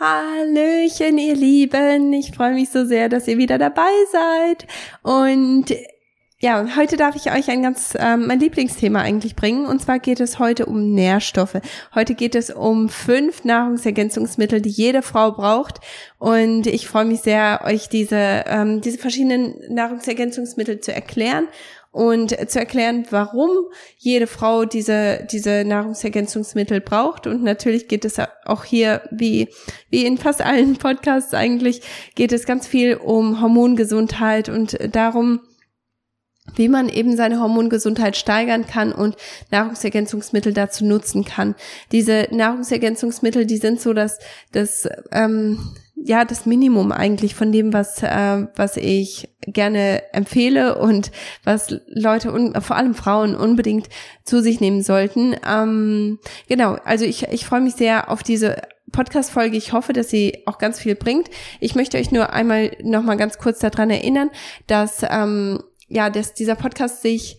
Hallöchen, ihr Lieben. Ich freue mich so sehr, dass ihr wieder dabei seid. Und ja, heute darf ich euch ein ganz ähm, mein Lieblingsthema eigentlich bringen. Und zwar geht es heute um Nährstoffe. Heute geht es um fünf Nahrungsergänzungsmittel, die jede Frau braucht. Und ich freue mich sehr, euch diese ähm, diese verschiedenen Nahrungsergänzungsmittel zu erklären und zu erklären, warum jede Frau diese, diese Nahrungsergänzungsmittel braucht. Und natürlich geht es auch hier, wie, wie in fast allen Podcasts eigentlich, geht es ganz viel um Hormongesundheit und darum, wie man eben seine Hormongesundheit steigern kann und Nahrungsergänzungsmittel dazu nutzen kann. Diese Nahrungsergänzungsmittel, die sind so, dass das ähm, ja das Minimum eigentlich von dem, was äh, was ich gerne empfehle und was Leute und vor allem Frauen unbedingt zu sich nehmen sollten. Ähm, genau, also ich ich freue mich sehr auf diese Podcast-Folge. Ich hoffe, dass sie auch ganz viel bringt. Ich möchte euch nur einmal noch mal ganz kurz daran erinnern, dass ähm, ja, dass dieser Podcast sich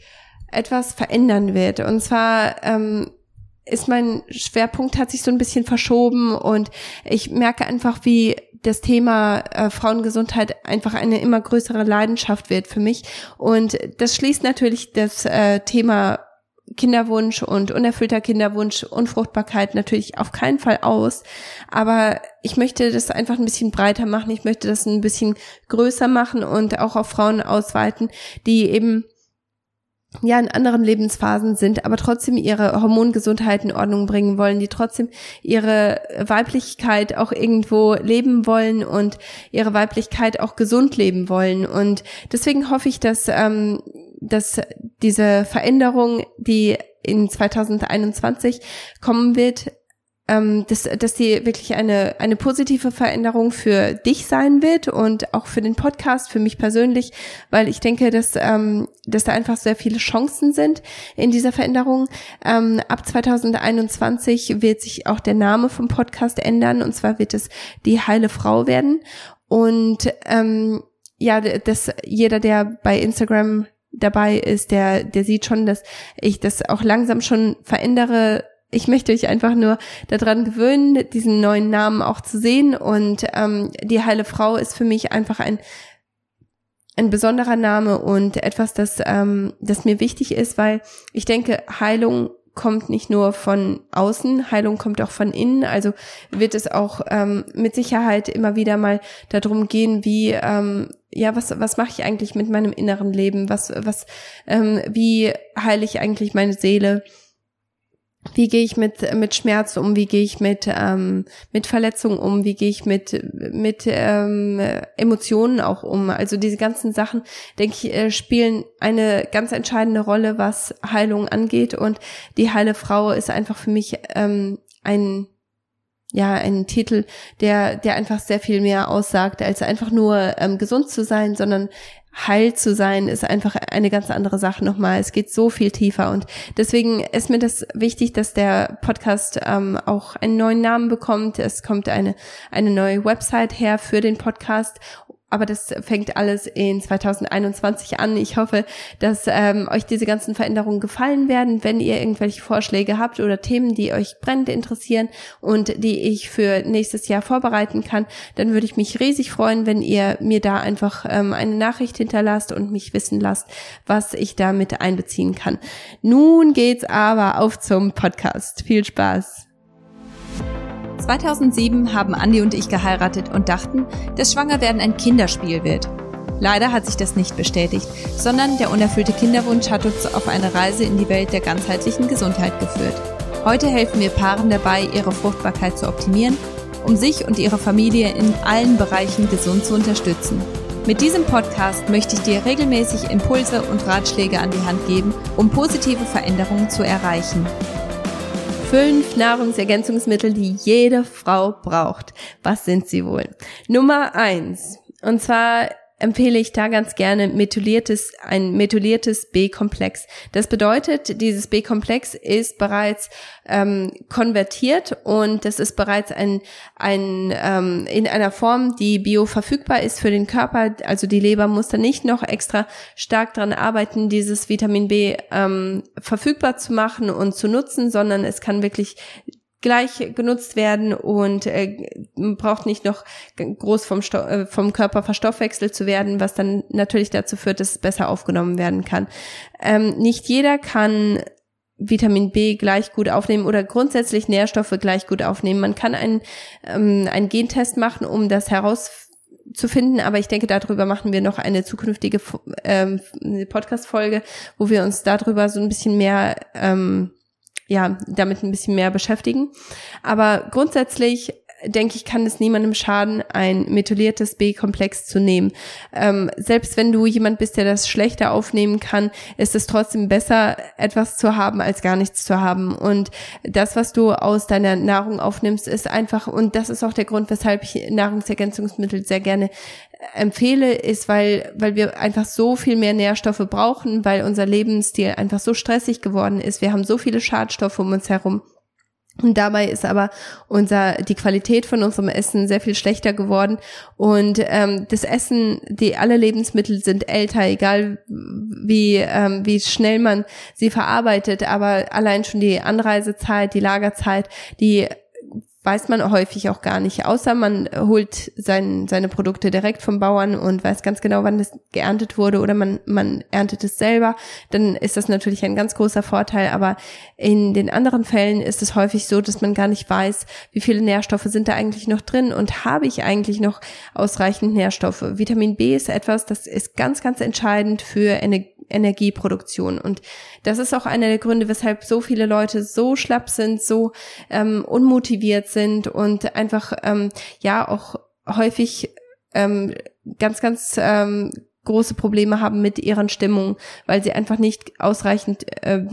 etwas verändern wird. Und zwar ähm, ist mein Schwerpunkt hat sich so ein bisschen verschoben und ich merke einfach, wie das Thema äh, Frauengesundheit einfach eine immer größere Leidenschaft wird für mich. Und das schließt natürlich das äh, Thema Kinderwunsch und unerfüllter Kinderwunsch, Unfruchtbarkeit natürlich auf keinen Fall aus. Aber ich möchte das einfach ein bisschen breiter machen. Ich möchte das ein bisschen größer machen und auch auf Frauen ausweiten, die eben ja in anderen Lebensphasen sind, aber trotzdem ihre Hormongesundheit in Ordnung bringen wollen, die trotzdem ihre Weiblichkeit auch irgendwo leben wollen und ihre Weiblichkeit auch gesund leben wollen. Und deswegen hoffe ich, dass ähm, dass diese Veränderung, die in 2021 kommen wird, ähm, dass, dass die wirklich eine, eine positive Veränderung für dich sein wird und auch für den Podcast, für mich persönlich, weil ich denke, dass, ähm, dass da einfach sehr viele Chancen sind in dieser Veränderung. Ähm, ab 2021 wird sich auch der Name vom Podcast ändern und zwar wird es die heile Frau werden und ähm, ja, dass jeder, der bei Instagram dabei ist, der, der sieht schon, dass ich das auch langsam schon verändere. Ich möchte euch einfach nur daran gewöhnen, diesen neuen Namen auch zu sehen. Und ähm, die heile Frau ist für mich einfach ein ein besonderer Name und etwas, das, ähm, das mir wichtig ist, weil ich denke, Heilung kommt nicht nur von außen, Heilung kommt auch von innen. Also wird es auch ähm, mit Sicherheit immer wieder mal darum gehen, wie ähm, ja, was, was mache ich eigentlich mit meinem inneren Leben? Was, was, ähm, wie heile ich eigentlich meine Seele? Wie gehe ich mit, mit Schmerz um? Wie gehe ich mit, ähm, mit Verletzungen um? Wie gehe ich mit, mit ähm, Emotionen auch um? Also diese ganzen Sachen, denke ich, äh, spielen eine ganz entscheidende Rolle, was Heilung angeht. Und die heile Frau ist einfach für mich ähm, ein ja ein Titel, der der einfach sehr viel mehr aussagt, als einfach nur ähm, gesund zu sein, sondern heil zu sein ist einfach eine ganz andere Sache nochmal. Es geht so viel tiefer und deswegen ist mir das wichtig, dass der Podcast ähm, auch einen neuen Namen bekommt. Es kommt eine eine neue Website her für den Podcast aber das fängt alles in 2021 an. Ich hoffe, dass ähm, euch diese ganzen Veränderungen gefallen werden. Wenn ihr irgendwelche Vorschläge habt oder Themen, die euch brennend interessieren und die ich für nächstes Jahr vorbereiten kann, dann würde ich mich riesig freuen, wenn ihr mir da einfach ähm, eine Nachricht hinterlasst und mich wissen lasst, was ich damit einbeziehen kann. Nun geht's aber auf zum Podcast. Viel Spaß! 2007 haben Andi und ich geheiratet und dachten, dass Schwangerwerden ein Kinderspiel wird. Leider hat sich das nicht bestätigt, sondern der unerfüllte Kinderwunsch hat uns auf eine Reise in die Welt der ganzheitlichen Gesundheit geführt. Heute helfen wir Paaren dabei, ihre Fruchtbarkeit zu optimieren, um sich und ihre Familie in allen Bereichen gesund zu unterstützen. Mit diesem Podcast möchte ich dir regelmäßig Impulse und Ratschläge an die Hand geben, um positive Veränderungen zu erreichen. Fünf Nahrungsergänzungsmittel, die jede Frau braucht. Was sind sie wohl? Nummer eins. Und zwar empfehle ich da ganz gerne methyliertes, ein methyliertes B-Komplex. Das bedeutet, dieses B-Komplex ist bereits ähm, konvertiert und das ist bereits ein, ein ähm, in einer Form, die bioverfügbar ist für den Körper. Also die Leber muss da nicht noch extra stark dran arbeiten, dieses Vitamin B ähm, verfügbar zu machen und zu nutzen, sondern es kann wirklich gleich genutzt werden und äh, braucht nicht noch groß vom, Sto äh, vom Körper verstoffwechselt zu werden, was dann natürlich dazu führt, dass es besser aufgenommen werden kann. Ähm, nicht jeder kann Vitamin B gleich gut aufnehmen oder grundsätzlich Nährstoffe gleich gut aufnehmen. Man kann einen, ähm, einen Gentest machen, um das herauszufinden, aber ich denke, darüber machen wir noch eine zukünftige ähm, Podcast-Folge, wo wir uns darüber so ein bisschen mehr ähm, ja, damit ein bisschen mehr beschäftigen. Aber grundsätzlich denke ich, kann es niemandem schaden, ein methyliertes B-Komplex zu nehmen. Ähm, selbst wenn du jemand bist, der das schlechter aufnehmen kann, ist es trotzdem besser, etwas zu haben, als gar nichts zu haben. Und das, was du aus deiner Nahrung aufnimmst, ist einfach, und das ist auch der Grund, weshalb ich Nahrungsergänzungsmittel sehr gerne empfehle, ist, weil, weil wir einfach so viel mehr Nährstoffe brauchen, weil unser Lebensstil einfach so stressig geworden ist. Wir haben so viele Schadstoffe um uns herum. Und dabei ist aber unser die Qualität von unserem Essen sehr viel schlechter geworden. Und ähm, das Essen, die alle Lebensmittel sind älter, egal wie ähm, wie schnell man sie verarbeitet. Aber allein schon die Anreisezeit, die Lagerzeit, die weiß man häufig auch gar nicht, außer man holt sein, seine Produkte direkt vom Bauern und weiß ganz genau, wann das geerntet wurde oder man, man erntet es selber, dann ist das natürlich ein ganz großer Vorteil. Aber in den anderen Fällen ist es häufig so, dass man gar nicht weiß, wie viele Nährstoffe sind da eigentlich noch drin und habe ich eigentlich noch ausreichend Nährstoffe. Vitamin B ist etwas, das ist ganz, ganz entscheidend für Energie Energieproduktion. Und das ist auch einer der Gründe, weshalb so viele Leute so schlapp sind, so ähm, unmotiviert sind und einfach ähm, ja auch häufig ähm, ganz, ganz ähm, große Probleme haben mit ihren Stimmungen, weil sie einfach nicht ausreichend äh,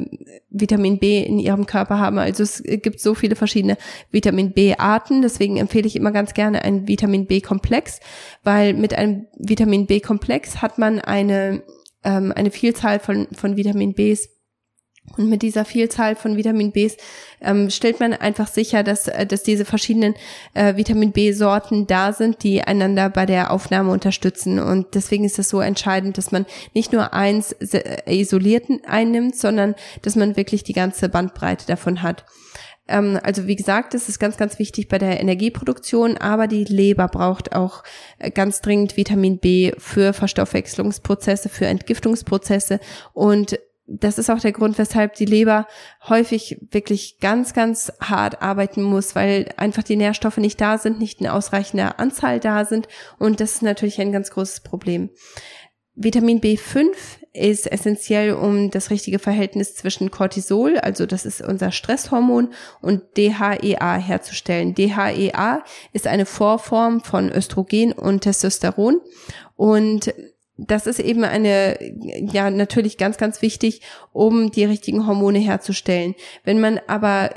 Vitamin B in ihrem Körper haben. Also es gibt so viele verschiedene Vitamin B-Arten, deswegen empfehle ich immer ganz gerne einen Vitamin B-Komplex, weil mit einem Vitamin B-Komplex hat man eine ähm, eine Vielzahl von, von Vitamin Bs. Und mit dieser Vielzahl von Vitamin Bs ähm, stellt man einfach sicher, dass, äh, dass diese verschiedenen äh, Vitamin B-Sorten da sind, die einander bei der Aufnahme unterstützen. Und deswegen ist es so entscheidend, dass man nicht nur eins äh, isolierten einnimmt, sondern dass man wirklich die ganze Bandbreite davon hat. Ähm, also wie gesagt, das ist ganz, ganz wichtig bei der Energieproduktion, aber die Leber braucht auch äh, ganz dringend Vitamin B für Verstoffwechslungsprozesse, für Entgiftungsprozesse und das ist auch der Grund, weshalb die Leber häufig wirklich ganz, ganz hart arbeiten muss, weil einfach die Nährstoffe nicht da sind, nicht in ausreichender Anzahl da sind. Und das ist natürlich ein ganz großes Problem. Vitamin B5 ist essentiell, um das richtige Verhältnis zwischen Cortisol, also das ist unser Stresshormon, und DHEA herzustellen. DHEA ist eine Vorform von Östrogen und Testosteron und das ist eben eine, ja, natürlich ganz, ganz wichtig, um die richtigen Hormone herzustellen. Wenn man aber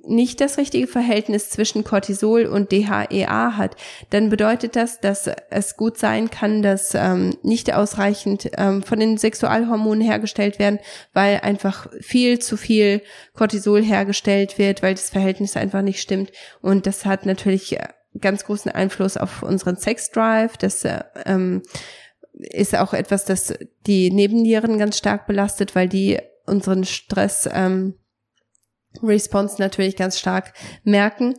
nicht das richtige Verhältnis zwischen Cortisol und DHEA hat, dann bedeutet das, dass es gut sein kann, dass ähm, nicht ausreichend ähm, von den Sexualhormonen hergestellt werden, weil einfach viel zu viel Cortisol hergestellt wird, weil das Verhältnis einfach nicht stimmt. Und das hat natürlich äh, ganz großen Einfluss auf unseren Sexdrive. Das äh, ähm, ist auch etwas, das die Nebennieren ganz stark belastet, weil die unseren Stress ähm, Response natürlich ganz stark merken.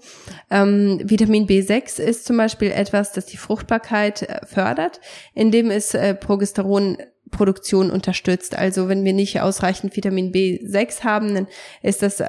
Ähm, Vitamin B6 ist zum Beispiel etwas, das die Fruchtbarkeit äh, fördert, indem es äh, Progesteronproduktion unterstützt. Also wenn wir nicht ausreichend Vitamin B6 haben, dann ist das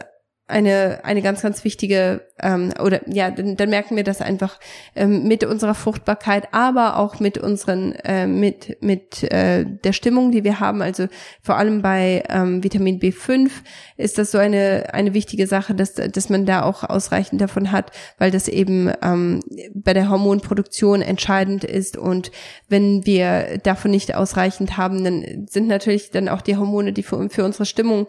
eine, eine ganz, ganz wichtige, ähm, oder ja, dann, dann merken wir das einfach ähm, mit unserer Fruchtbarkeit, aber auch mit unseren, äh, mit, mit äh, der Stimmung, die wir haben. Also vor allem bei ähm, Vitamin B5 ist das so eine, eine wichtige Sache, dass, dass man da auch ausreichend davon hat, weil das eben ähm, bei der Hormonproduktion entscheidend ist. Und wenn wir davon nicht ausreichend haben, dann sind natürlich dann auch die Hormone, die für, für unsere Stimmung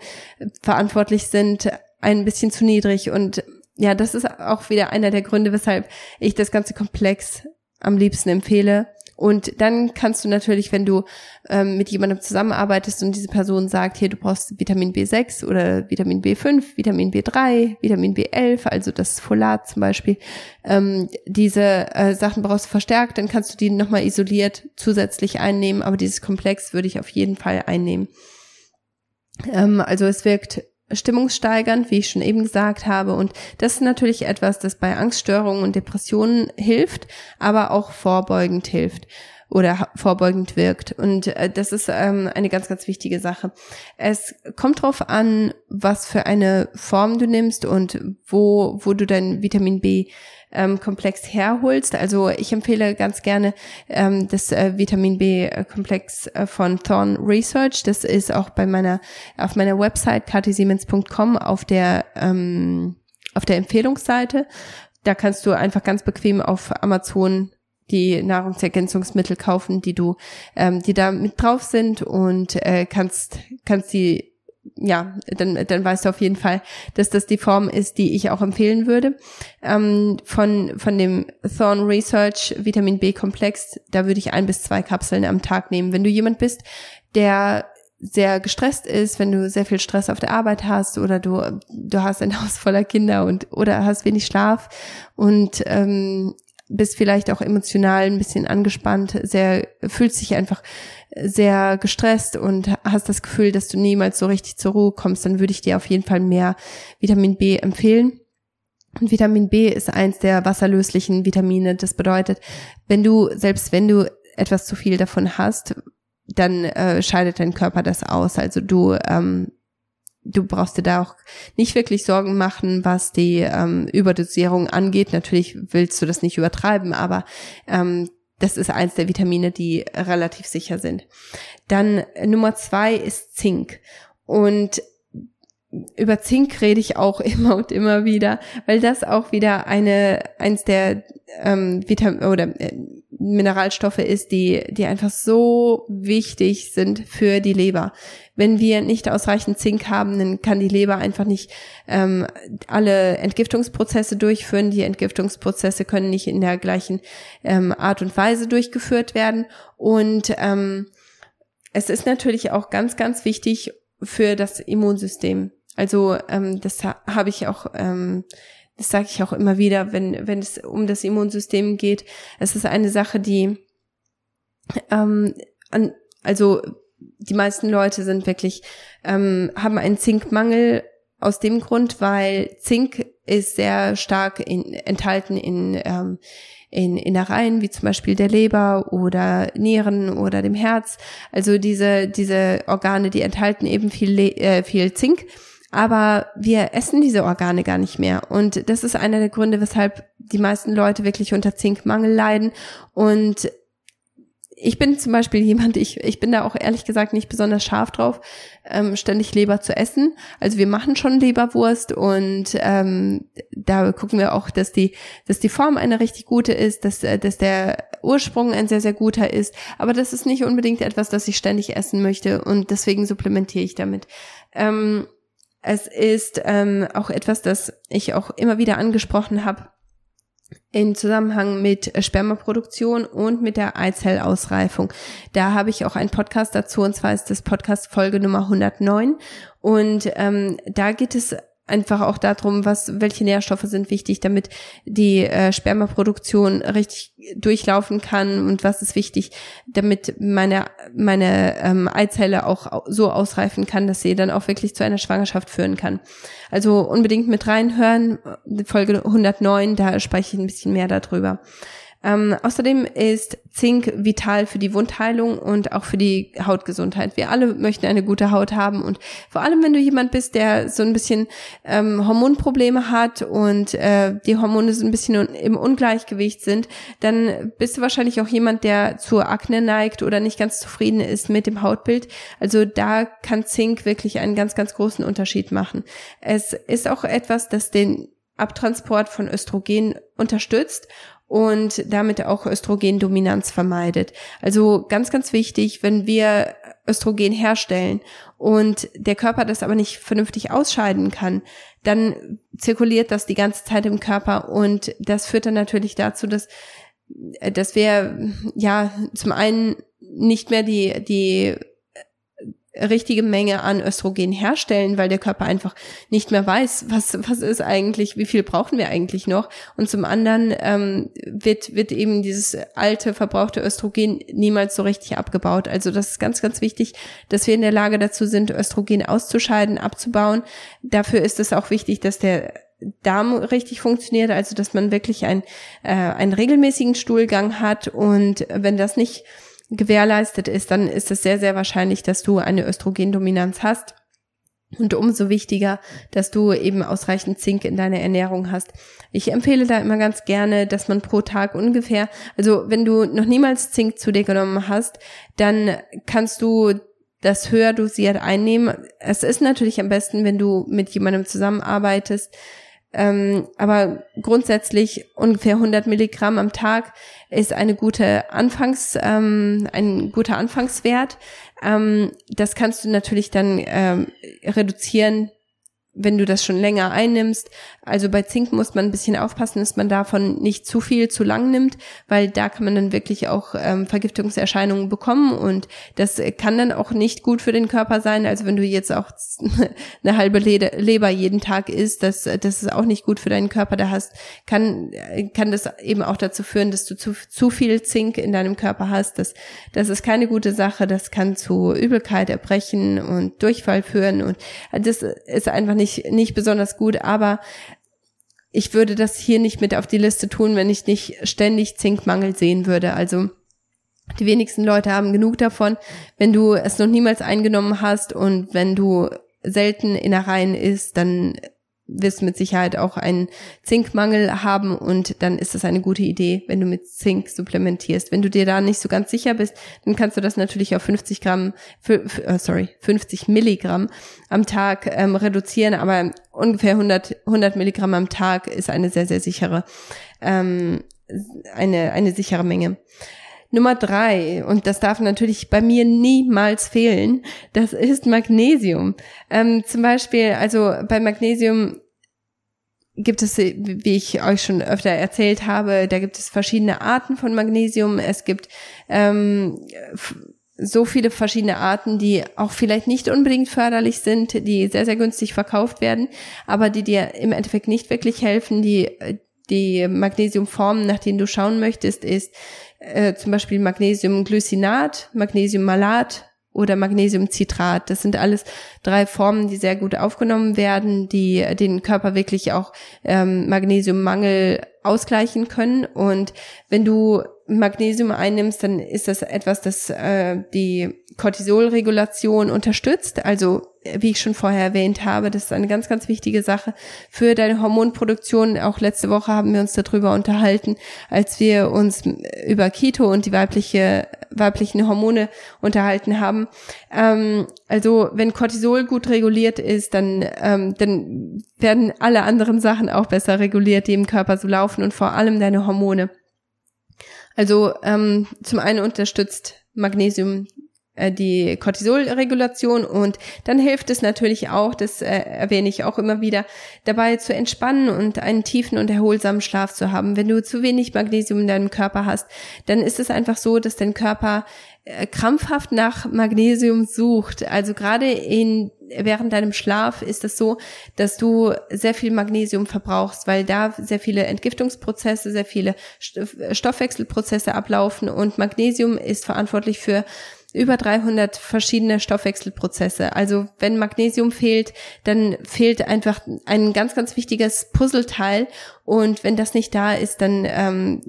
verantwortlich sind, ein bisschen zu niedrig. Und ja, das ist auch wieder einer der Gründe, weshalb ich das ganze Komplex am liebsten empfehle. Und dann kannst du natürlich, wenn du ähm, mit jemandem zusammenarbeitest und diese Person sagt, hier, du brauchst Vitamin B6 oder Vitamin B5, Vitamin B3, Vitamin B11, also das Folat zum Beispiel, ähm, diese äh, Sachen brauchst du verstärkt, dann kannst du die nochmal isoliert zusätzlich einnehmen, aber dieses Komplex würde ich auf jeden Fall einnehmen. Ähm, also es wirkt stimmungssteigernd, wie ich schon eben gesagt habe. Und das ist natürlich etwas, das bei Angststörungen und Depressionen hilft, aber auch vorbeugend hilft oder vorbeugend wirkt. Und äh, das ist ähm, eine ganz, ganz wichtige Sache. Es kommt drauf an, was für eine Form du nimmst und wo, wo du dein Vitamin B ähm, Komplex herholst. Also ich empfehle ganz gerne ähm, das äh, Vitamin B Komplex äh, von Thorn Research. Das ist auch bei meiner auf meiner Website katisiemens.com auf der ähm, auf der Empfehlungsseite. Da kannst du einfach ganz bequem auf Amazon die Nahrungsergänzungsmittel kaufen, die du, ähm, die da mit drauf sind und äh, kannst, kannst die ja, dann, dann weißt du auf jeden Fall, dass das die Form ist, die ich auch empfehlen würde. Ähm, von, von dem Thorn Research Vitamin B Komplex, da würde ich ein bis zwei Kapseln am Tag nehmen. Wenn du jemand bist, der sehr gestresst ist, wenn du sehr viel Stress auf der Arbeit hast oder du du hast ein Haus voller Kinder und oder hast wenig Schlaf und ähm, bist vielleicht auch emotional ein bisschen angespannt, sehr, fühlst dich einfach sehr gestresst und hast das Gefühl, dass du niemals so richtig zur Ruhe kommst, dann würde ich dir auf jeden Fall mehr Vitamin B empfehlen. Und Vitamin B ist eins der wasserlöslichen Vitamine. Das bedeutet, wenn du, selbst wenn du etwas zu viel davon hast, dann äh, scheidet dein Körper das aus. Also du ähm, du brauchst dir da auch nicht wirklich Sorgen machen, was die ähm, Überdosierung angeht. Natürlich willst du das nicht übertreiben, aber ähm, das ist eins der Vitamine, die relativ sicher sind. Dann Nummer zwei ist Zink. Und über Zink rede ich auch immer und immer wieder, weil das auch wieder eine eins der ähm, Vitamin oder äh, Mineralstoffe ist, die die einfach so wichtig sind für die Leber. Wenn wir nicht ausreichend Zink haben, dann kann die Leber einfach nicht ähm, alle Entgiftungsprozesse durchführen. Die Entgiftungsprozesse können nicht in der gleichen ähm, Art und Weise durchgeführt werden. Und ähm, es ist natürlich auch ganz, ganz wichtig für das Immunsystem. Also ähm, das ha habe ich auch, ähm, das sage ich auch immer wieder, wenn wenn es um das Immunsystem geht. Es ist eine Sache, die ähm, an, also die meisten Leute sind wirklich ähm, haben einen Zinkmangel aus dem Grund, weil Zink ist sehr stark in, enthalten in ähm, in Innereien, wie zum Beispiel der Leber oder Nieren oder dem Herz. Also diese, diese Organe, die enthalten eben viel, äh, viel Zink. Aber wir essen diese Organe gar nicht mehr. Und das ist einer der Gründe, weshalb die meisten Leute wirklich unter Zinkmangel leiden. Und ich bin zum Beispiel jemand, ich, ich bin da auch ehrlich gesagt nicht besonders scharf drauf, ähm, ständig Leber zu essen. Also wir machen schon Leberwurst und ähm, da gucken wir auch, dass die, dass die Form eine richtig gute ist, dass, äh, dass der Ursprung ein sehr, sehr guter ist. Aber das ist nicht unbedingt etwas, das ich ständig essen möchte und deswegen supplementiere ich damit. Ähm, es ist ähm, auch etwas, das ich auch immer wieder angesprochen habe in Zusammenhang mit Spermaproduktion und mit der Eizellausreifung. Da habe ich auch einen Podcast dazu, und zwar ist das Podcast Folge Nummer 109. Und ähm, da geht es einfach auch darum, was, welche Nährstoffe sind wichtig, damit die äh, Spermaproduktion richtig durchlaufen kann und was ist wichtig, damit meine, meine ähm, Eizelle auch so ausreifen kann, dass sie dann auch wirklich zu einer Schwangerschaft führen kann. Also unbedingt mit reinhören, Folge 109, da spreche ich ein bisschen mehr darüber. Ähm, außerdem ist Zink vital für die Wundheilung und auch für die Hautgesundheit. Wir alle möchten eine gute Haut haben und vor allem, wenn du jemand bist, der so ein bisschen ähm, Hormonprobleme hat und äh, die Hormone so ein bisschen im Ungleichgewicht sind, dann bist du wahrscheinlich auch jemand, der zur Akne neigt oder nicht ganz zufrieden ist mit dem Hautbild. Also da kann Zink wirklich einen ganz, ganz großen Unterschied machen. Es ist auch etwas, das den Abtransport von Östrogen unterstützt und damit auch Östrogendominanz vermeidet. Also ganz, ganz wichtig, wenn wir Östrogen herstellen und der Körper das aber nicht vernünftig ausscheiden kann, dann zirkuliert das die ganze Zeit im Körper und das führt dann natürlich dazu, dass, dass wir ja zum einen nicht mehr die, die richtige Menge an Östrogen herstellen, weil der Körper einfach nicht mehr weiß, was, was ist eigentlich, wie viel brauchen wir eigentlich noch. Und zum anderen ähm, wird, wird eben dieses alte, verbrauchte Östrogen niemals so richtig abgebaut. Also das ist ganz, ganz wichtig, dass wir in der Lage dazu sind, Östrogen auszuscheiden, abzubauen. Dafür ist es auch wichtig, dass der Darm richtig funktioniert, also dass man wirklich ein, äh, einen regelmäßigen Stuhlgang hat und wenn das nicht gewährleistet ist, dann ist es sehr, sehr wahrscheinlich, dass du eine Östrogendominanz hast. Und umso wichtiger, dass du eben ausreichend Zink in deiner Ernährung hast. Ich empfehle da immer ganz gerne, dass man pro Tag ungefähr, also wenn du noch niemals Zink zu dir genommen hast, dann kannst du das höher dosiert einnehmen. Es ist natürlich am besten, wenn du mit jemandem zusammenarbeitest, ähm, aber grundsätzlich ungefähr 100 Milligramm am Tag ist eine gute Anfangs, ähm, ein guter Anfangswert. Ähm, das kannst du natürlich dann ähm, reduzieren, wenn du das schon länger einnimmst. Also bei Zink muss man ein bisschen aufpassen, dass man davon nicht zu viel zu lang nimmt, weil da kann man dann wirklich auch ähm, Vergiftungserscheinungen bekommen und das kann dann auch nicht gut für den Körper sein. Also wenn du jetzt auch eine halbe Leber jeden Tag isst, das, das ist auch nicht gut für deinen Körper. Da hast, kann, kann das eben auch dazu führen, dass du zu, zu viel Zink in deinem Körper hast. Das, das ist keine gute Sache. Das kann zu Übelkeit, Erbrechen und Durchfall führen und das ist einfach nicht, nicht besonders gut, aber ich würde das hier nicht mit auf die Liste tun, wenn ich nicht ständig Zinkmangel sehen würde. Also die wenigsten Leute haben genug davon. Wenn du es noch niemals eingenommen hast und wenn du selten Innereien isst, dann wirst mit Sicherheit auch einen Zinkmangel haben und dann ist das eine gute Idee, wenn du mit Zink supplementierst. Wenn du dir da nicht so ganz sicher bist, dann kannst du das natürlich auf 50 Gramm, uh, sorry, 50 Milligramm am Tag ähm, reduzieren, aber ungefähr 100, 100 Milligramm am Tag ist eine sehr, sehr sichere, ähm, eine, eine sichere Menge. Nummer drei, und das darf natürlich bei mir niemals fehlen, das ist Magnesium. Ähm, zum Beispiel, also bei Magnesium gibt es, wie ich euch schon öfter erzählt habe, da gibt es verschiedene Arten von Magnesium. Es gibt ähm, so viele verschiedene Arten, die auch vielleicht nicht unbedingt förderlich sind, die sehr, sehr günstig verkauft werden, aber die dir im Endeffekt nicht wirklich helfen. Die, die Magnesiumformen, nach denen du schauen möchtest, ist äh, zum Beispiel Magnesiumglycinat, Magnesiummalat oder Magnesiumcitrat. Das sind alles drei Formen, die sehr gut aufgenommen werden, die den Körper wirklich auch ähm, Magnesiummangel ausgleichen können. Und wenn du Magnesium einnimmst, dann ist das etwas, das äh, die Cortisolregulation unterstützt. Also wie ich schon vorher erwähnt habe, das ist eine ganz, ganz wichtige Sache für deine Hormonproduktion. Auch letzte Woche haben wir uns darüber unterhalten, als wir uns über Keto und die weibliche, weiblichen Hormone unterhalten haben. Ähm, also wenn Cortisol gut reguliert ist, dann, ähm, dann werden alle anderen Sachen auch besser reguliert, die im Körper so laufen und vor allem deine Hormone. Also ähm, zum einen unterstützt Magnesium äh, die Cortisolregulation und dann hilft es natürlich auch, das äh, erwähne ich auch immer wieder, dabei zu entspannen und einen tiefen und erholsamen Schlaf zu haben. Wenn du zu wenig Magnesium in deinem Körper hast, dann ist es einfach so, dass dein Körper äh, krampfhaft nach Magnesium sucht. Also gerade in während deinem Schlaf ist es so, dass du sehr viel Magnesium verbrauchst, weil da sehr viele Entgiftungsprozesse, sehr viele Stoffwechselprozesse ablaufen und Magnesium ist verantwortlich für über 300 verschiedene Stoffwechselprozesse. Also wenn Magnesium fehlt, dann fehlt einfach ein ganz, ganz wichtiges Puzzleteil. Und wenn das nicht da ist, dann, ähm,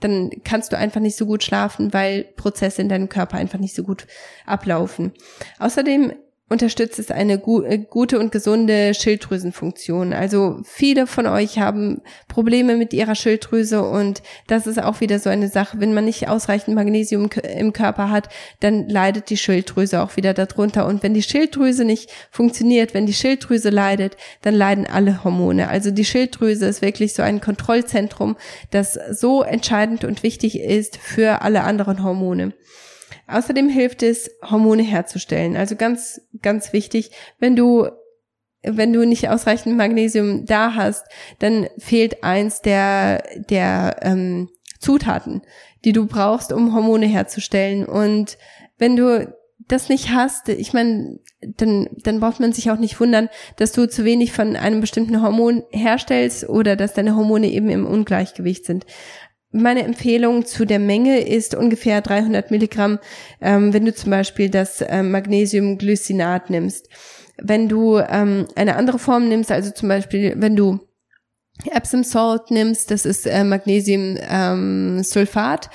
dann kannst du einfach nicht so gut schlafen, weil Prozesse in deinem Körper einfach nicht so gut ablaufen. Außerdem unterstützt es eine gu äh, gute und gesunde Schilddrüsenfunktion. Also viele von euch haben Probleme mit ihrer Schilddrüse und das ist auch wieder so eine Sache. Wenn man nicht ausreichend Magnesium im Körper hat, dann leidet die Schilddrüse auch wieder darunter. Und wenn die Schilddrüse nicht funktioniert, wenn die Schilddrüse leidet, dann leiden alle Hormone. Also die Schilddrüse ist wirklich so ein Kontrollzentrum, das so entscheidend und wichtig ist für alle anderen Hormone. Außerdem hilft es, Hormone herzustellen. Also ganz, ganz wichtig, wenn du wenn du nicht ausreichend Magnesium da hast, dann fehlt eins der, der ähm, Zutaten, die du brauchst, um Hormone herzustellen. Und wenn du das nicht hast, ich meine, dann, dann braucht man sich auch nicht wundern, dass du zu wenig von einem bestimmten Hormon herstellst oder dass deine Hormone eben im Ungleichgewicht sind. Meine Empfehlung zu der Menge ist ungefähr 300 Milligramm, ähm, wenn du zum Beispiel das ähm, Magnesiumglycinat nimmst. Wenn du ähm, eine andere Form nimmst, also zum Beispiel, wenn du Epsom Salt nimmst, das ist äh, Magnesiumsulfat,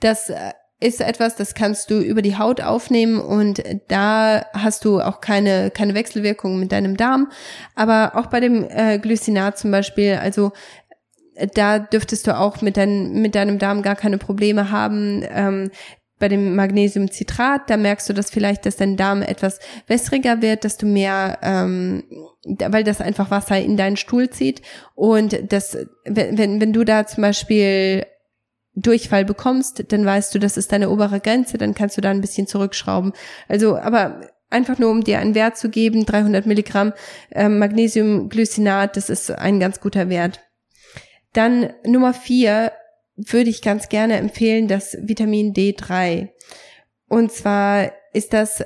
das äh, ist etwas, das kannst du über die Haut aufnehmen und da hast du auch keine, keine Wechselwirkung mit deinem Darm. Aber auch bei dem äh, Glycinat zum Beispiel, also äh, da dürftest du auch mit, dein, mit deinem Darm gar keine Probleme haben. Ähm, bei dem Magnesiumcitrat, da merkst du das vielleicht, dass dein Darm etwas wässriger wird, dass du mehr, ähm, weil das einfach Wasser in deinen Stuhl zieht. Und das, wenn, wenn, wenn du da zum Beispiel Durchfall bekommst, dann weißt du, das ist deine obere Grenze, dann kannst du da ein bisschen zurückschrauben. Also, aber einfach nur, um dir einen Wert zu geben, 300 Milligramm ähm, Magnesiumglycinat, das ist ein ganz guter Wert. Dann Nummer vier würde ich ganz gerne empfehlen, das Vitamin D3. Und zwar ist das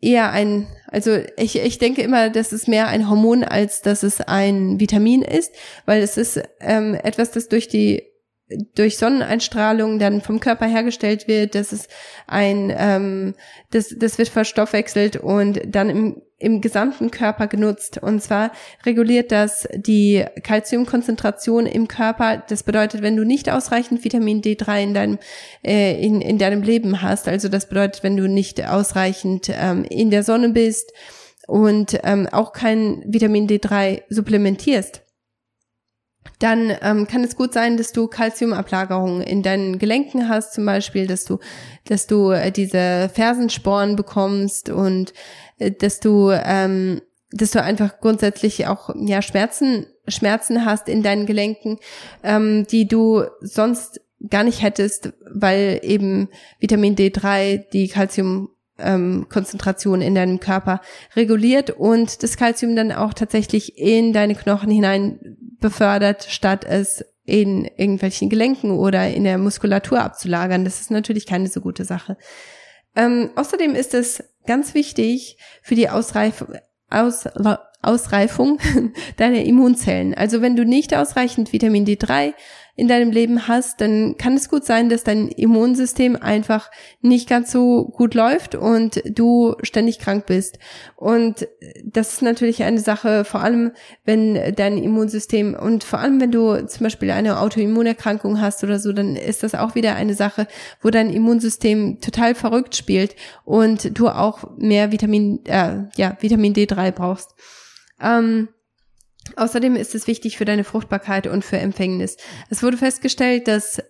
eher ein, also ich, ich denke immer, das ist mehr ein Hormon, als dass es ein Vitamin ist, weil es ist ähm, etwas, das durch die durch Sonneneinstrahlung dann vom Körper hergestellt wird, das ist ein, ähm, das, das wird verstoffwechselt und dann im, im gesamten Körper genutzt. Und zwar reguliert das die Kalziumkonzentration im Körper. Das bedeutet, wenn du nicht ausreichend Vitamin D3 in deinem, äh, in, in deinem Leben hast, also das bedeutet, wenn du nicht ausreichend ähm, in der Sonne bist und ähm, auch kein Vitamin D3 supplementierst, dann ähm, kann es gut sein, dass du Kalziumablagerungen in deinen Gelenken hast, zum Beispiel, dass du, dass du äh, diese Fersensporen bekommst und äh, dass du, ähm, dass du einfach grundsätzlich auch ja Schmerzen, Schmerzen hast in deinen Gelenken, ähm, die du sonst gar nicht hättest, weil eben Vitamin D3 die Kalzium ähm, Konzentration in deinem Körper reguliert und das Kalzium dann auch tatsächlich in deine Knochen hinein befördert, statt es in irgendwelchen Gelenken oder in der Muskulatur abzulagern. Das ist natürlich keine so gute Sache. Ähm, außerdem ist es ganz wichtig für die Ausreif Aus Ausreifung deiner Immunzellen. Also wenn du nicht ausreichend Vitamin D3 in deinem Leben hast, dann kann es gut sein, dass dein Immunsystem einfach nicht ganz so gut läuft und du ständig krank bist. Und das ist natürlich eine Sache, vor allem wenn dein Immunsystem und vor allem wenn du zum Beispiel eine Autoimmunerkrankung hast oder so, dann ist das auch wieder eine Sache, wo dein Immunsystem total verrückt spielt und du auch mehr Vitamin, äh, ja, Vitamin D3 brauchst. Ähm, Außerdem ist es wichtig für deine Fruchtbarkeit und für Empfängnis. Es wurde festgestellt, dass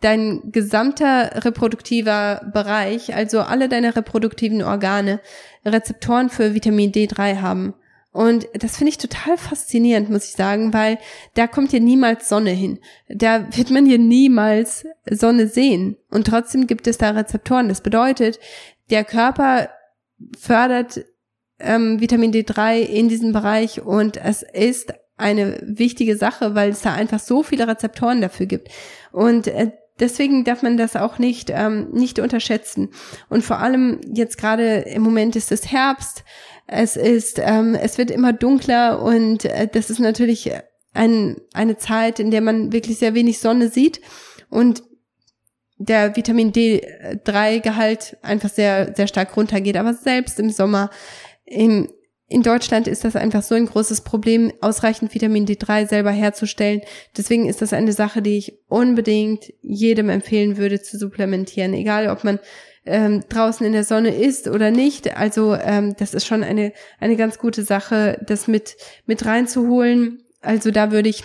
dein gesamter reproduktiver Bereich, also alle deine reproduktiven Organe, Rezeptoren für Vitamin D3 haben. Und das finde ich total faszinierend, muss ich sagen, weil da kommt hier niemals Sonne hin. Da wird man hier niemals Sonne sehen. Und trotzdem gibt es da Rezeptoren. Das bedeutet, der Körper fördert ähm, Vitamin D3 in diesem Bereich und es ist eine wichtige Sache, weil es da einfach so viele Rezeptoren dafür gibt. Und äh, deswegen darf man das auch nicht, ähm, nicht unterschätzen. Und vor allem jetzt gerade im Moment ist es Herbst, es ist, ähm, es wird immer dunkler und äh, das ist natürlich ein, eine Zeit, in der man wirklich sehr wenig Sonne sieht und der Vitamin D3-Gehalt einfach sehr, sehr stark runtergeht. Aber selbst im Sommer in, in Deutschland ist das einfach so ein großes Problem, ausreichend Vitamin D3 selber herzustellen. Deswegen ist das eine Sache, die ich unbedingt jedem empfehlen würde zu supplementieren, egal ob man ähm, draußen in der Sonne ist oder nicht. Also ähm, das ist schon eine eine ganz gute Sache, das mit mit reinzuholen. Also da würde ich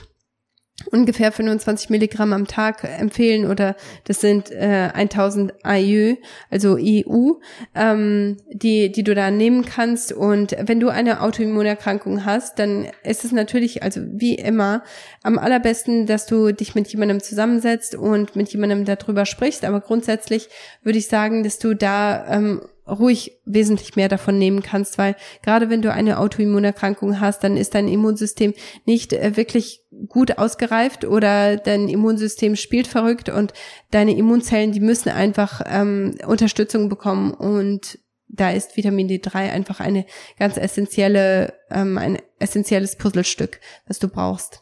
ungefähr 25 Milligramm am Tag empfehlen oder das sind äh, 1000 IU, also EU, ähm, die, die du da nehmen kannst. Und wenn du eine Autoimmunerkrankung hast, dann ist es natürlich, also wie immer, am allerbesten, dass du dich mit jemandem zusammensetzt und mit jemandem darüber sprichst. Aber grundsätzlich würde ich sagen, dass du da ähm, ruhig wesentlich mehr davon nehmen kannst, weil gerade wenn du eine Autoimmunerkrankung hast, dann ist dein Immunsystem nicht äh, wirklich gut ausgereift oder dein Immunsystem spielt verrückt und deine Immunzellen, die müssen einfach ähm, Unterstützung bekommen und da ist Vitamin D3 einfach eine ganz essentielle, ähm, ein essentielles Puzzlestück, das du brauchst.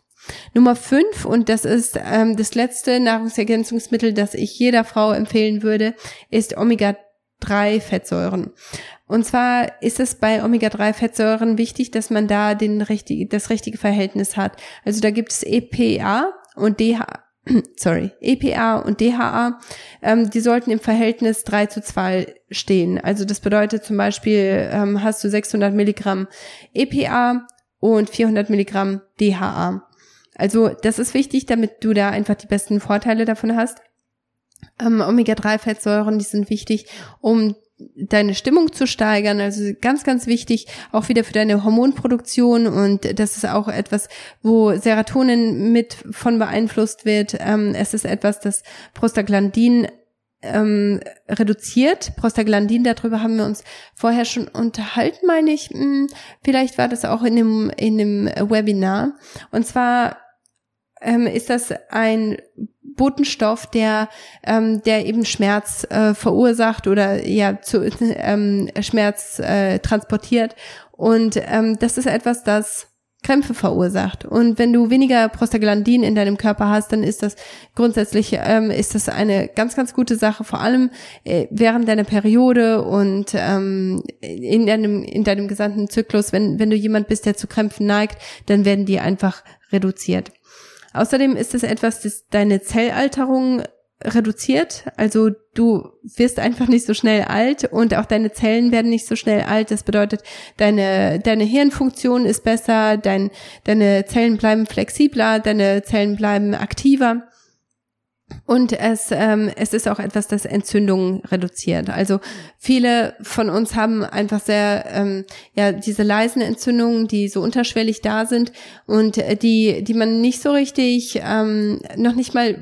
Nummer fünf, und das ist ähm, das letzte Nahrungsergänzungsmittel, das ich jeder Frau empfehlen würde, ist Omega-3-Fettsäuren. Und zwar ist es bei Omega-3-Fettsäuren wichtig, dass man da den richtig, das richtige Verhältnis hat. Also da gibt es EPA und DHA, sorry, EPA und DHA, ähm, die sollten im Verhältnis 3 zu 2 stehen. Also das bedeutet zum Beispiel, ähm, hast du 600 Milligramm EPA und 400 Milligramm DHA. Also das ist wichtig, damit du da einfach die besten Vorteile davon hast. Ähm, Omega-3-Fettsäuren, die sind wichtig, um deine Stimmung zu steigern. Also ganz, ganz wichtig, auch wieder für deine Hormonproduktion. Und das ist auch etwas, wo Serotonin mit von beeinflusst wird. Ähm, es ist etwas, das Prostaglandin ähm, reduziert. Prostaglandin, darüber haben wir uns vorher schon unterhalten, meine ich. Hm, vielleicht war das auch in dem, in dem Webinar. Und zwar ähm, ist das ein Botenstoff, der, ähm, der eben Schmerz äh, verursacht oder ja zu ähm, Schmerz äh, transportiert. Und ähm, das ist etwas, das Krämpfe verursacht. Und wenn du weniger Prostaglandin in deinem Körper hast, dann ist das grundsätzlich ähm, ist das eine ganz ganz gute Sache, vor allem äh, während deiner Periode und ähm, in deinem in deinem gesamten Zyklus. Wenn wenn du jemand bist, der zu Krämpfen neigt, dann werden die einfach reduziert. Außerdem ist es etwas, das deine Zellalterung reduziert. Also du wirst einfach nicht so schnell alt und auch deine Zellen werden nicht so schnell alt. Das bedeutet, deine, deine Hirnfunktion ist besser, dein, deine Zellen bleiben flexibler, deine Zellen bleiben aktiver. Und es, ähm, es ist auch etwas, das Entzündungen reduziert. Also viele von uns haben einfach sehr, ähm, ja, diese leisen Entzündungen, die so unterschwellig da sind und äh, die, die man nicht so richtig, ähm, noch nicht mal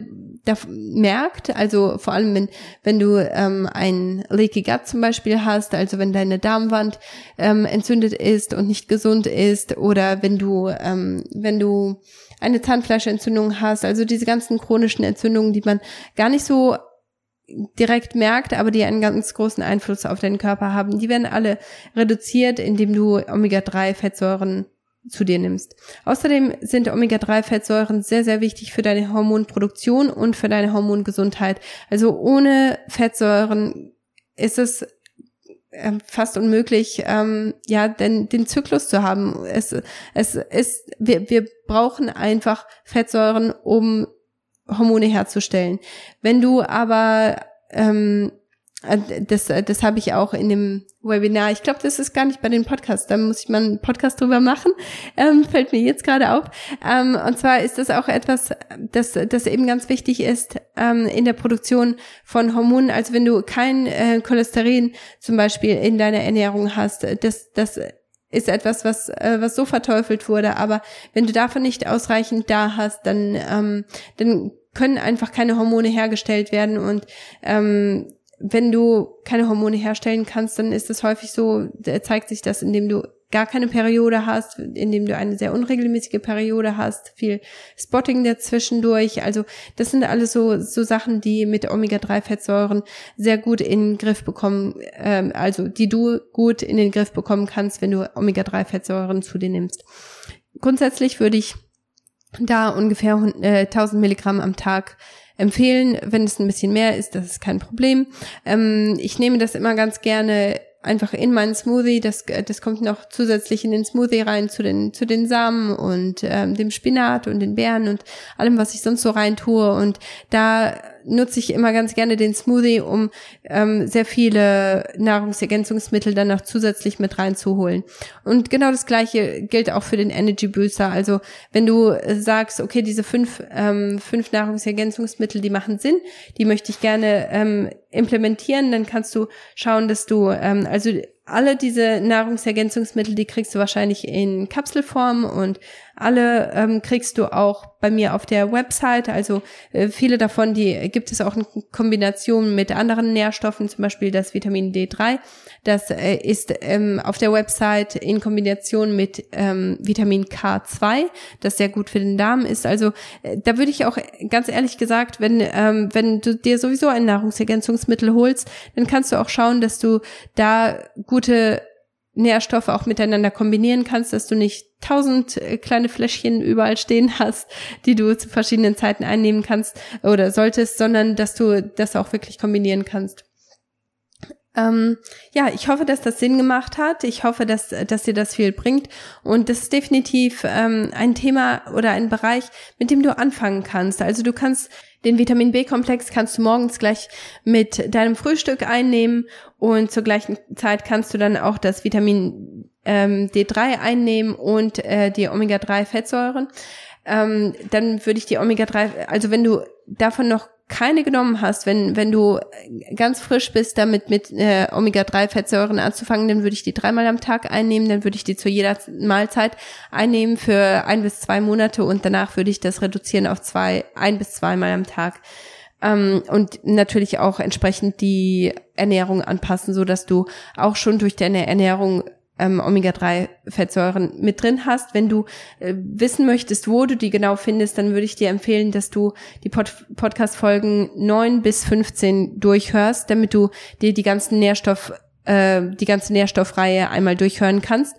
da merkt, also vor allem wenn, wenn du ähm, ein Leaky Gut zum Beispiel hast, also wenn deine Darmwand ähm, entzündet ist und nicht gesund ist oder wenn du, ähm, wenn du eine Zahnfleischentzündung hast, also diese ganzen chronischen Entzündungen, die man gar nicht so direkt merkt, aber die einen ganz großen Einfluss auf deinen Körper haben, die werden alle reduziert, indem du Omega-3-Fettsäuren zu dir nimmst. Außerdem sind Omega-3-Fettsäuren sehr, sehr wichtig für deine Hormonproduktion und für deine Hormongesundheit. Also ohne Fettsäuren ist es ähm, fast unmöglich, ähm, ja, den, den Zyklus zu haben. Es, es ist, wir, wir brauchen einfach Fettsäuren, um Hormone herzustellen. Wenn du aber ähm, äh, das, das habe ich auch in dem Webinar. Ich glaube, das ist gar nicht bei den Podcasts. Da muss ich mal einen Podcast drüber machen. Ähm, fällt mir jetzt gerade auf. Ähm, und zwar ist das auch etwas, das, das eben ganz wichtig ist ähm, in der Produktion von Hormonen. Also wenn du kein äh, Cholesterin zum Beispiel in deiner Ernährung hast, das, das ist etwas, was, äh, was so verteufelt wurde. Aber wenn du davon nicht ausreichend da hast, dann, ähm, dann können einfach keine Hormone hergestellt werden und ähm, wenn du keine Hormone herstellen kannst, dann ist es häufig so, zeigt sich das, indem du gar keine Periode hast, indem du eine sehr unregelmäßige Periode hast, viel Spotting dazwischendurch. Also das sind alles so, so Sachen, die mit Omega-3-Fettsäuren sehr gut in den Griff bekommen, ähm, also die du gut in den Griff bekommen kannst, wenn du Omega-3-Fettsäuren zu dir nimmst. Grundsätzlich würde ich da ungefähr äh, 1000 Milligramm am Tag empfehlen. Wenn es ein bisschen mehr ist, das ist kein Problem. Ähm, ich nehme das immer ganz gerne einfach in meinen Smoothie. Das, das kommt noch zusätzlich in den Smoothie rein zu den, zu den Samen und ähm, dem Spinat und den Beeren und allem, was ich sonst so rein tue. Und da nutze ich immer ganz gerne den Smoothie, um ähm, sehr viele Nahrungsergänzungsmittel dann noch zusätzlich mit reinzuholen. Und genau das gleiche gilt auch für den Energy Booster. Also wenn du sagst, okay, diese fünf, ähm, fünf Nahrungsergänzungsmittel, die machen Sinn, die möchte ich gerne ähm, implementieren, dann kannst du schauen, dass du, ähm, also alle diese Nahrungsergänzungsmittel, die kriegst du wahrscheinlich in Kapselform und alle ähm, kriegst du auch bei mir auf der Website. Also äh, viele davon, die gibt es auch in Kombination mit anderen Nährstoffen, zum Beispiel das Vitamin D3. Das äh, ist ähm, auf der Website in Kombination mit ähm, Vitamin K2, das sehr gut für den Darm ist. Also äh, da würde ich auch ganz ehrlich gesagt, wenn ähm, wenn du dir sowieso ein Nahrungsergänzungsmittel holst, dann kannst du auch schauen, dass du da gute Nährstoffe auch miteinander kombinieren kannst, dass du nicht tausend äh, kleine Fläschchen überall stehen hast, die du zu verschiedenen Zeiten einnehmen kannst oder solltest, sondern dass du das auch wirklich kombinieren kannst. Ähm, ja, ich hoffe, dass das Sinn gemacht hat. Ich hoffe, dass, dass dir das viel bringt. Und das ist definitiv ähm, ein Thema oder ein Bereich, mit dem du anfangen kannst. Also du kannst den Vitamin B-Komplex kannst du morgens gleich mit deinem Frühstück einnehmen und zur gleichen Zeit kannst du dann auch das Vitamin ähm, D3 einnehmen und äh, die Omega-3-Fettsäuren. Ähm, dann würde ich die Omega-3, also wenn du davon noch keine genommen hast, wenn, wenn du ganz frisch bist, damit mit äh, Omega-3-Fettsäuren anzufangen, dann würde ich die dreimal am Tag einnehmen, dann würde ich die zu jeder Mahlzeit einnehmen für ein bis zwei Monate und danach würde ich das reduzieren auf zwei, ein bis zweimal am Tag. Ähm, und natürlich auch entsprechend die Ernährung anpassen, so dass du auch schon durch deine Ernährung ähm, Omega-3-Fettsäuren mit drin hast. Wenn du äh, wissen möchtest, wo du die genau findest, dann würde ich dir empfehlen, dass du die Pod Podcast-Folgen 9 bis 15 durchhörst, damit du dir die ganzen Nährstoff, äh, die ganze Nährstoffreihe einmal durchhören kannst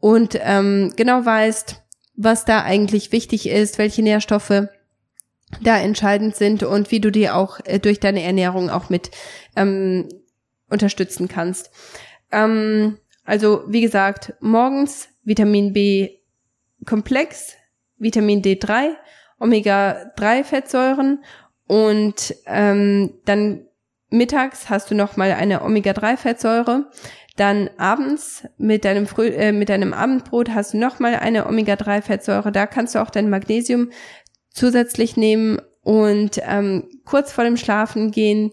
und ähm, genau weißt, was da eigentlich wichtig ist, welche Nährstoffe da entscheidend sind und wie du die auch äh, durch deine Ernährung auch mit ähm, unterstützen kannst. Ähm, also wie gesagt, morgens Vitamin B Komplex, Vitamin D3, Omega-3-Fettsäuren und ähm, dann mittags hast du noch mal eine Omega-3-Fettsäure. Dann abends mit deinem Früh äh, mit deinem Abendbrot hast du noch mal eine Omega-3-Fettsäure. Da kannst du auch dein Magnesium zusätzlich nehmen und ähm, kurz vor dem Schlafen gehen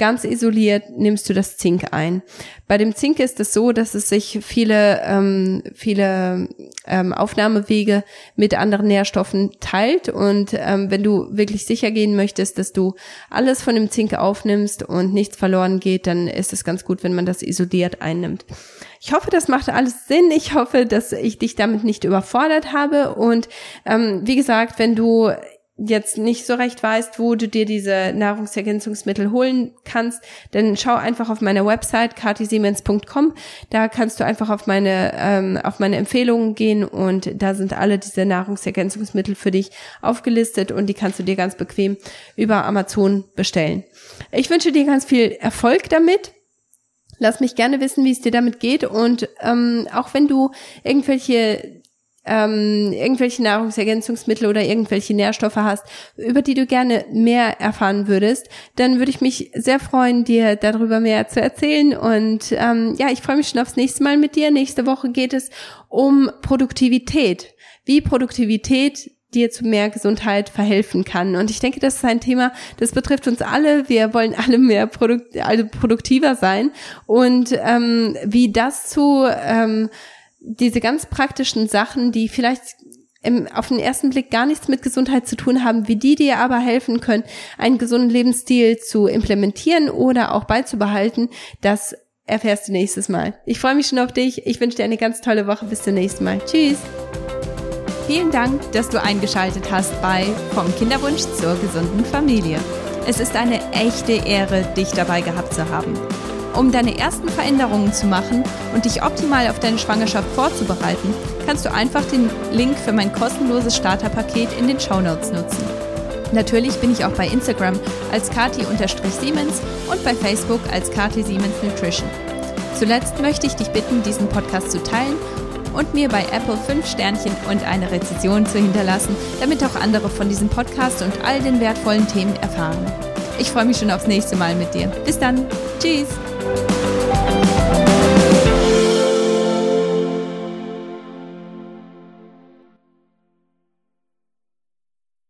ganz isoliert nimmst du das Zink ein. Bei dem Zink ist es so, dass es sich viele, ähm, viele ähm, Aufnahmewege mit anderen Nährstoffen teilt. Und ähm, wenn du wirklich sicher gehen möchtest, dass du alles von dem Zink aufnimmst und nichts verloren geht, dann ist es ganz gut, wenn man das isoliert einnimmt. Ich hoffe, das macht alles Sinn. Ich hoffe, dass ich dich damit nicht überfordert habe. Und ähm, wie gesagt, wenn du jetzt nicht so recht weißt, wo du dir diese Nahrungsergänzungsmittel holen kannst, dann schau einfach auf meiner Website katisiemens.com. Da kannst du einfach auf meine ähm, auf meine Empfehlungen gehen und da sind alle diese Nahrungsergänzungsmittel für dich aufgelistet und die kannst du dir ganz bequem über Amazon bestellen. Ich wünsche dir ganz viel Erfolg damit. Lass mich gerne wissen, wie es dir damit geht und ähm, auch wenn du irgendwelche ähm, irgendwelche Nahrungsergänzungsmittel oder irgendwelche Nährstoffe hast, über die du gerne mehr erfahren würdest, dann würde ich mich sehr freuen, dir darüber mehr zu erzählen. Und ähm, ja, ich freue mich schon aufs nächste Mal mit dir. Nächste Woche geht es um Produktivität. Wie Produktivität dir zu mehr Gesundheit verhelfen kann. Und ich denke, das ist ein Thema, das betrifft uns alle. Wir wollen alle mehr produkt also produktiver sein. Und ähm, wie das zu ähm, diese ganz praktischen Sachen, die vielleicht im, auf den ersten Blick gar nichts mit Gesundheit zu tun haben, wie die dir aber helfen können, einen gesunden Lebensstil zu implementieren oder auch beizubehalten, das erfährst du nächstes Mal. Ich freue mich schon auf dich. Ich wünsche dir eine ganz tolle Woche. Bis zum nächsten Mal. Tschüss. Vielen Dank, dass du eingeschaltet hast bei Vom Kinderwunsch zur gesunden Familie. Es ist eine echte Ehre, dich dabei gehabt zu haben. Um deine ersten Veränderungen zu machen und dich optimal auf deine Schwangerschaft vorzubereiten, kannst du einfach den Link für mein kostenloses Starterpaket in den Show Notes nutzen. Natürlich bin ich auch bei Instagram als kati-siemens und bei Facebook als kati siemens nutrition. Zuletzt möchte ich dich bitten, diesen Podcast zu teilen und mir bei Apple 5 Sternchen und eine Rezension zu hinterlassen, damit auch andere von diesem Podcast und all den wertvollen Themen erfahren. Ich freue mich schon aufs nächste Mal mit dir. Bis dann. Tschüss. you